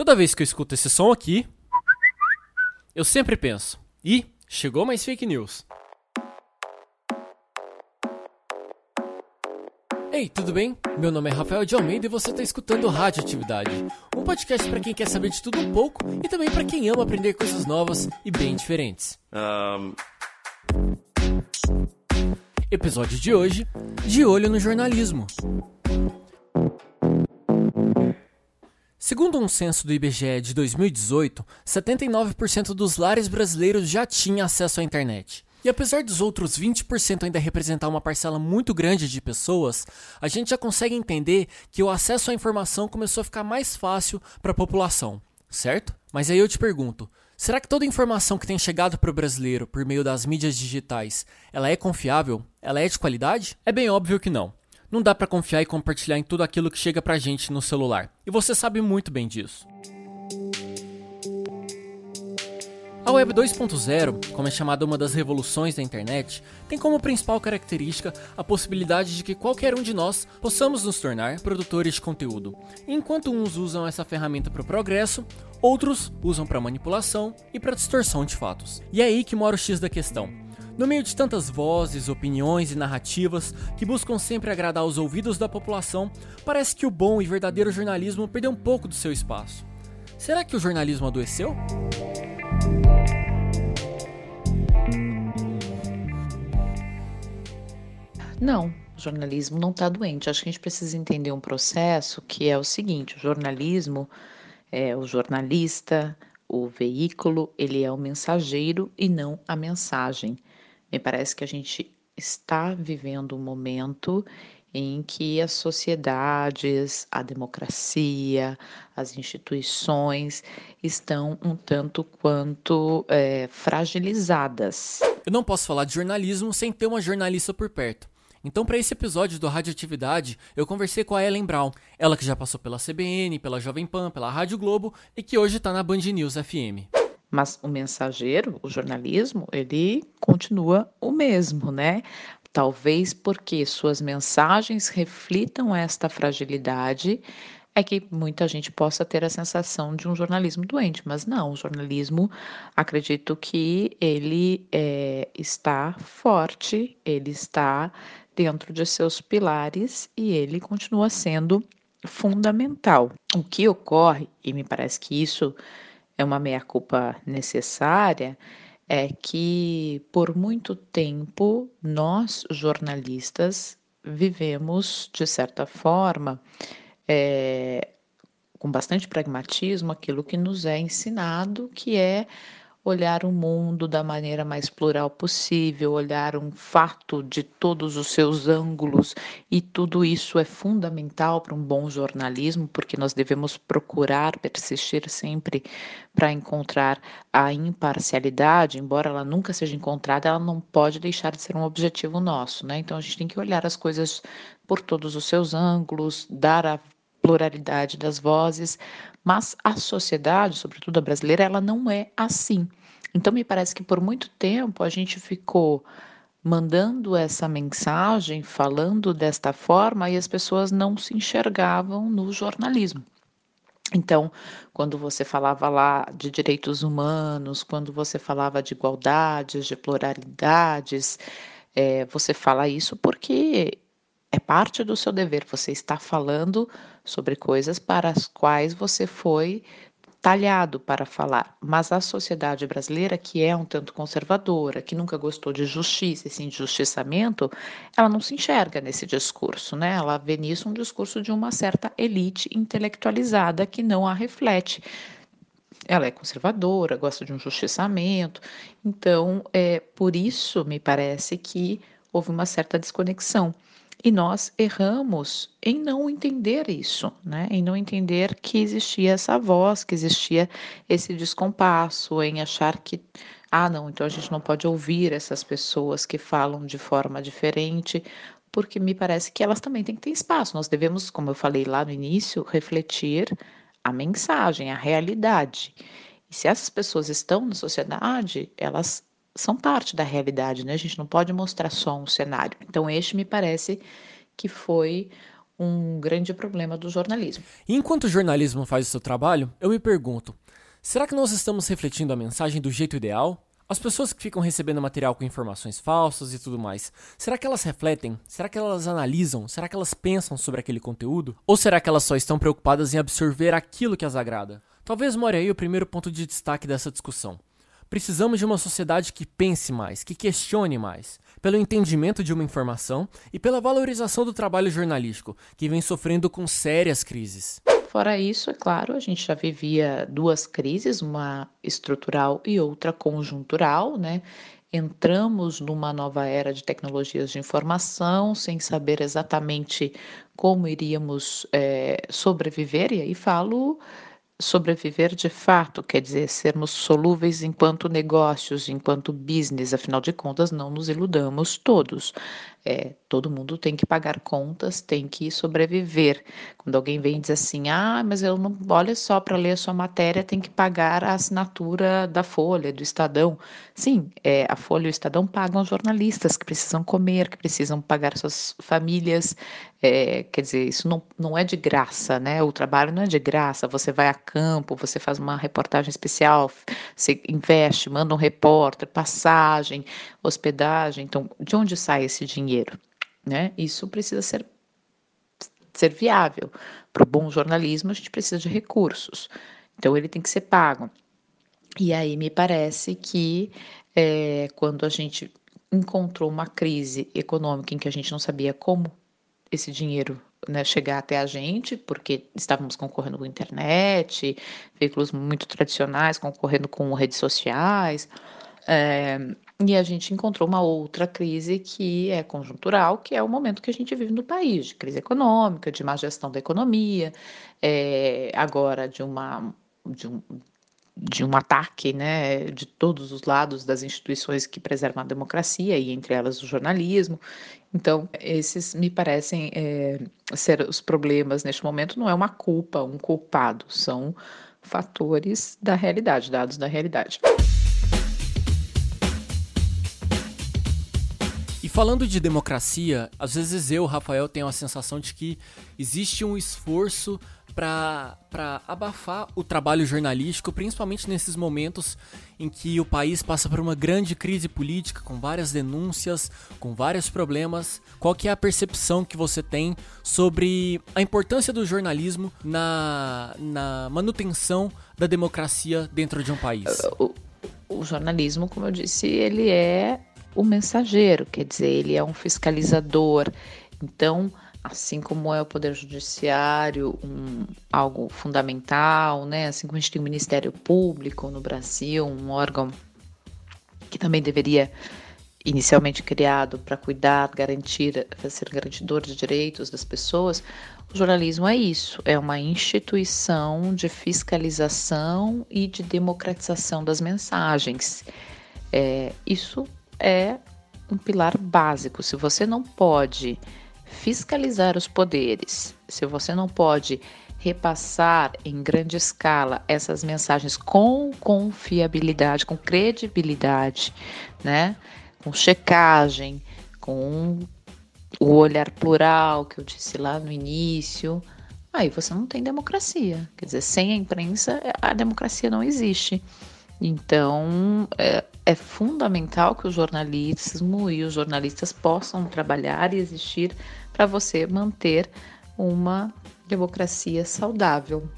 Toda vez que eu escuto esse som aqui, eu sempre penso: ih, chegou mais fake news. Ei, tudo bem? Meu nome é Rafael de Almeida e você está escutando Radioatividade, um podcast para quem quer saber de tudo um pouco e também para quem ama aprender coisas novas e bem diferentes. Um... Episódio de hoje: De olho no jornalismo. Segundo um censo do IBGE de 2018, 79% dos lares brasileiros já tinham acesso à internet. E apesar dos outros 20% ainda representar uma parcela muito grande de pessoas, a gente já consegue entender que o acesso à informação começou a ficar mais fácil para a população, certo? Mas aí eu te pergunto, será que toda informação que tem chegado para o brasileiro por meio das mídias digitais, ela é confiável? Ela é de qualidade? É bem óbvio que não. Não dá para confiar e compartilhar em tudo aquilo que chega pra gente no celular. E você sabe muito bem disso. A Web 2.0, como é chamada uma das revoluções da internet, tem como principal característica a possibilidade de que qualquer um de nós possamos nos tornar produtores de conteúdo. enquanto uns usam essa ferramenta para o progresso, outros usam para manipulação e para distorção de fatos. E é aí que mora o X da questão. No meio de tantas vozes, opiniões e narrativas que buscam sempre agradar os ouvidos da população, parece que o bom e verdadeiro jornalismo perdeu um pouco do seu espaço. Será que o jornalismo adoeceu? Não, o jornalismo não está doente. Acho que a gente precisa entender um processo que é o seguinte: o jornalismo, é, o jornalista, o veículo, ele é o mensageiro e não a mensagem. Me parece que a gente está vivendo um momento em que as sociedades, a democracia, as instituições estão um tanto quanto é, fragilizadas. Eu não posso falar de jornalismo sem ter uma jornalista por perto. Então, para esse episódio do Radioatividade, eu conversei com a Ellen Brown, ela que já passou pela CBN, pela Jovem Pan, pela Rádio Globo e que hoje está na Band News FM. Mas o mensageiro, o jornalismo, ele continua o mesmo, né? Talvez porque suas mensagens reflitam esta fragilidade, é que muita gente possa ter a sensação de um jornalismo doente, mas não, o jornalismo, acredito que ele é, está forte, ele está dentro de seus pilares e ele continua sendo fundamental. O que ocorre, e me parece que isso é uma meia-culpa necessária, é que por muito tempo nós, jornalistas, vivemos, de certa forma, é, com bastante pragmatismo, aquilo que nos é ensinado, que é olhar o mundo da maneira mais plural possível, olhar um fato de todos os seus ângulos, e tudo isso é fundamental para um bom jornalismo, porque nós devemos procurar persistir sempre para encontrar a imparcialidade, embora ela nunca seja encontrada, ela não pode deixar de ser um objetivo nosso, né? Então a gente tem que olhar as coisas por todos os seus ângulos, dar a pluralidade das vozes, mas a sociedade, sobretudo a brasileira, ela não é assim. Então me parece que por muito tempo a gente ficou mandando essa mensagem, falando desta forma e as pessoas não se enxergavam no jornalismo. Então, quando você falava lá de direitos humanos, quando você falava de igualdades, de pluralidades, é, você fala isso porque é parte do seu dever. Você está falando sobre coisas para as quais você foi talhado para falar. Mas a sociedade brasileira, que é um tanto conservadora, que nunca gostou de justiça e sim de justiçamento, ela não se enxerga nesse discurso, né? Ela vê nisso um discurso de uma certa elite intelectualizada que não a reflete. Ela é conservadora, gosta de um justiçamento, então é por isso me parece que houve uma certa desconexão. E nós erramos em não entender isso, né? em não entender que existia essa voz, que existia esse descompasso, em achar que, ah, não, então a gente não pode ouvir essas pessoas que falam de forma diferente, porque me parece que elas também têm que ter espaço. Nós devemos, como eu falei lá no início, refletir a mensagem, a realidade. E se essas pessoas estão na sociedade, elas são parte da realidade, né? A gente não pode mostrar só um cenário. Então, este me parece que foi um grande problema do jornalismo. E enquanto o jornalismo faz o seu trabalho, eu me pergunto: será que nós estamos refletindo a mensagem do jeito ideal? As pessoas que ficam recebendo material com informações falsas e tudo mais, será que elas refletem? Será que elas analisam? Será que elas pensam sobre aquele conteúdo? Ou será que elas só estão preocupadas em absorver aquilo que as agrada? Talvez more aí o primeiro ponto de destaque dessa discussão. Precisamos de uma sociedade que pense mais, que questione mais, pelo entendimento de uma informação e pela valorização do trabalho jornalístico, que vem sofrendo com sérias crises. Fora isso, é claro, a gente já vivia duas crises, uma estrutural e outra conjuntural, né? Entramos numa nova era de tecnologias de informação, sem saber exatamente como iríamos é, sobreviver, e aí falo sobreviver de fato, quer dizer, sermos solúveis enquanto negócios, enquanto business, afinal de contas, não nos iludamos todos. É, todo mundo tem que pagar contas, tem que sobreviver. Quando alguém vem e diz assim, ah, mas eu não, olha só, para ler a sua matéria tem que pagar a assinatura da Folha, do Estadão. Sim, é, a Folha e o Estadão pagam jornalistas que precisam comer, que precisam pagar suas famílias. É, quer dizer, isso não, não é de graça, né? O trabalho não é de graça. Você vai a campo, você faz uma reportagem especial, você investe, manda um repórter, passagem, hospedagem. Então, de onde sai esse dinheiro? Né? Isso precisa ser, ser viável. Para o bom jornalismo, a gente precisa de recursos. Então, ele tem que ser pago. E aí me parece que é, quando a gente encontrou uma crise econômica em que a gente não sabia como esse dinheiro né, chegar até a gente, porque estávamos concorrendo com internet, veículos muito tradicionais concorrendo com redes sociais, é, e a gente encontrou uma outra crise que é conjuntural, que é o momento que a gente vive no país, de crise econômica, de má gestão da economia, é, agora de uma de um, de um ataque né, de todos os lados das instituições que preservam a democracia, e entre elas o jornalismo. Então, esses me parecem é, ser os problemas neste momento, não é uma culpa, um culpado, são fatores da realidade, dados da realidade. E falando de democracia, às vezes eu, Rafael, tenho a sensação de que existe um esforço para abafar o trabalho jornalístico, principalmente nesses momentos em que o país passa por uma grande crise política, com várias denúncias, com vários problemas. Qual que é a percepção que você tem sobre a importância do jornalismo na, na manutenção da democracia dentro de um país? O, o jornalismo, como eu disse, ele é o mensageiro, quer dizer, ele é um fiscalizador. Então, assim como é o Poder Judiciário um, algo fundamental, né? assim como a gente tem o Ministério Público no Brasil, um órgão que também deveria inicialmente criado para cuidar, garantir, ser garantidor de direitos das pessoas, o jornalismo é isso, é uma instituição de fiscalização e de democratização das mensagens. É, isso é um pilar básico. Se você não pode fiscalizar os poderes, se você não pode repassar em grande escala essas mensagens com confiabilidade, com credibilidade, né? Com checagem, com o olhar plural que eu disse lá no início, aí você não tem democracia. Quer dizer, sem a imprensa, a democracia não existe. Então, é, é fundamental que o jornalismo e os jornalistas possam trabalhar e existir para você manter uma democracia saudável,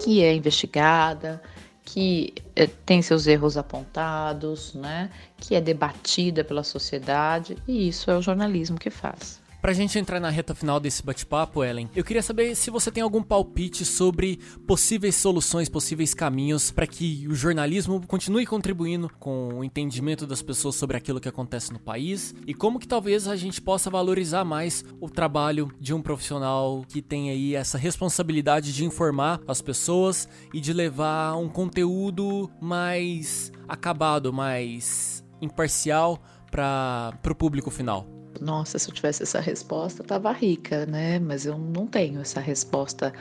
que é investigada, que é, tem seus erros apontados, né? que é debatida pela sociedade, e isso é o jornalismo que faz. Pra gente entrar na reta final desse bate-papo, Ellen, eu queria saber se você tem algum palpite sobre possíveis soluções, possíveis caminhos para que o jornalismo continue contribuindo com o entendimento das pessoas sobre aquilo que acontece no país e como que talvez a gente possa valorizar mais o trabalho de um profissional que tem aí essa responsabilidade de informar as pessoas e de levar um conteúdo mais acabado, mais imparcial para o público final nossa, se eu tivesse essa resposta, tava rica, né? Mas eu não tenho essa resposta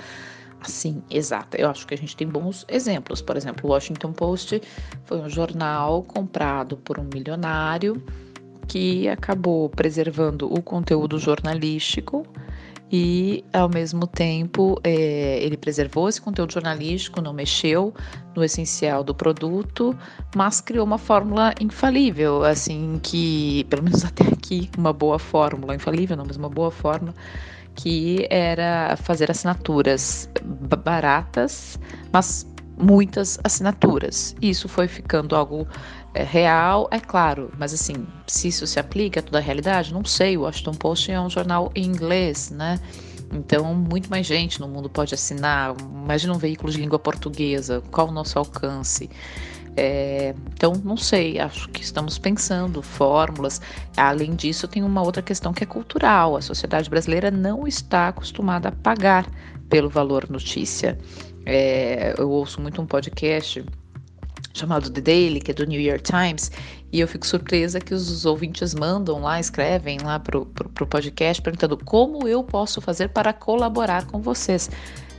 assim exata. Eu acho que a gente tem bons exemplos. Por exemplo, o Washington Post foi um jornal comprado por um milionário que acabou preservando o conteúdo jornalístico e, ao mesmo tempo, é, ele preservou esse conteúdo jornalístico, não mexeu no essencial do produto, mas criou uma fórmula infalível, assim, que, pelo menos até aqui, uma boa fórmula, infalível não, mas uma boa fórmula, que era fazer assinaturas baratas, mas muitas assinaturas. Isso foi ficando algo é, real, é claro, mas assim, se isso se aplica a toda a realidade, não sei. O Washington Post é um jornal em inglês, né? Então, muito mais gente no mundo pode assinar. Imagina um veículo de língua portuguesa, qual o nosso alcance? É, então, não sei, acho que estamos pensando fórmulas. Além disso, tem uma outra questão que é cultural. A sociedade brasileira não está acostumada a pagar pelo valor notícia. É, eu ouço muito um podcast chamado The Daily, que é do New York Times, e eu fico surpresa que os ouvintes mandam lá, escrevem lá pro, pro, pro podcast perguntando como eu posso fazer para colaborar com vocês.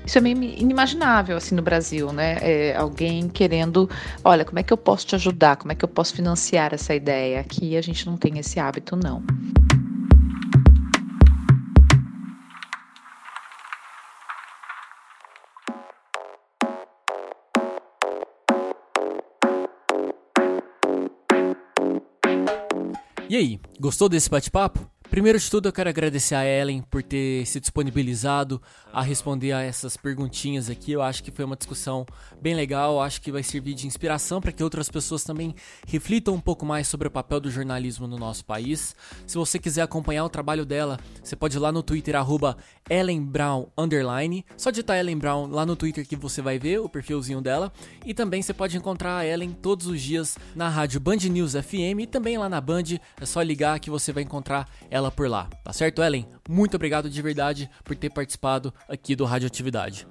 Isso é meio inimaginável assim no Brasil, né? É alguém querendo, olha, como é que eu posso te ajudar? Como é que eu posso financiar essa ideia? Aqui a gente não tem esse hábito, não. E aí, gostou desse bate-papo? Primeiro de tudo, eu quero agradecer a Ellen por ter se disponibilizado a responder a essas perguntinhas aqui. Eu acho que foi uma discussão bem legal, acho que vai servir de inspiração para que outras pessoas também reflitam um pouco mais sobre o papel do jornalismo no nosso país. Se você quiser acompanhar o trabalho dela, você pode ir lá no Twitter @ellenbrown underline. Só digitar Ellen Brown lá no Twitter que você vai ver o perfilzinho dela. E também você pode encontrar a Ellen todos os dias na rádio Band News FM e também lá na Band. É só ligar que você vai encontrar ela por lá, tá certo, Ellen? Muito obrigado de verdade por ter participado aqui do Radioatividade.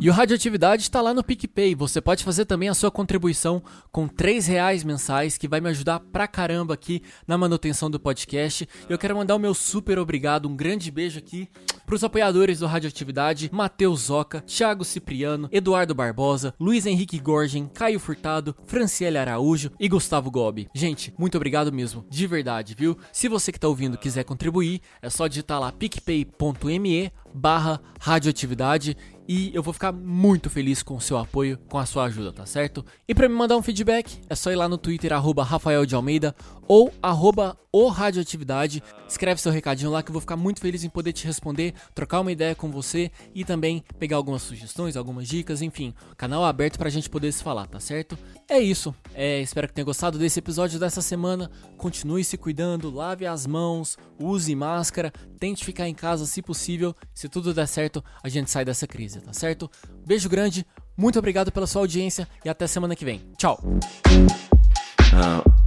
E o Radioatividade está lá no PicPay. Você pode fazer também a sua contribuição com 3 reais mensais, que vai me ajudar pra caramba aqui na manutenção do podcast. Eu quero mandar o meu super obrigado, um grande beijo aqui para os apoiadores do Radioatividade, Matheus Zoca, Thiago Cipriano, Eduardo Barbosa, Luiz Henrique Gorgen, Caio Furtado, Franciele Araújo e Gustavo Gobi. Gente, muito obrigado mesmo, de verdade, viu? Se você que está ouvindo quiser contribuir, é só digitar lá picpay.me barra radioatividade e eu vou ficar muito feliz com o seu apoio, com a sua ajuda, tá certo? E para me mandar um feedback, é só ir lá no Twitter, arroba Rafael de Almeida ou arroba o Radioatividade. Escreve seu recadinho lá que eu vou ficar muito feliz em poder te responder, trocar uma ideia com você e também pegar algumas sugestões, algumas dicas, enfim. Canal aberto pra gente poder se falar, tá certo? É isso. É, espero que tenha gostado desse episódio dessa semana. Continue se cuidando, lave as mãos, use máscara, tente ficar em casa se possível. Se tudo der certo, a gente sai dessa crise, tá certo? Beijo grande, muito obrigado pela sua audiência e até semana que vem. Tchau! Uh.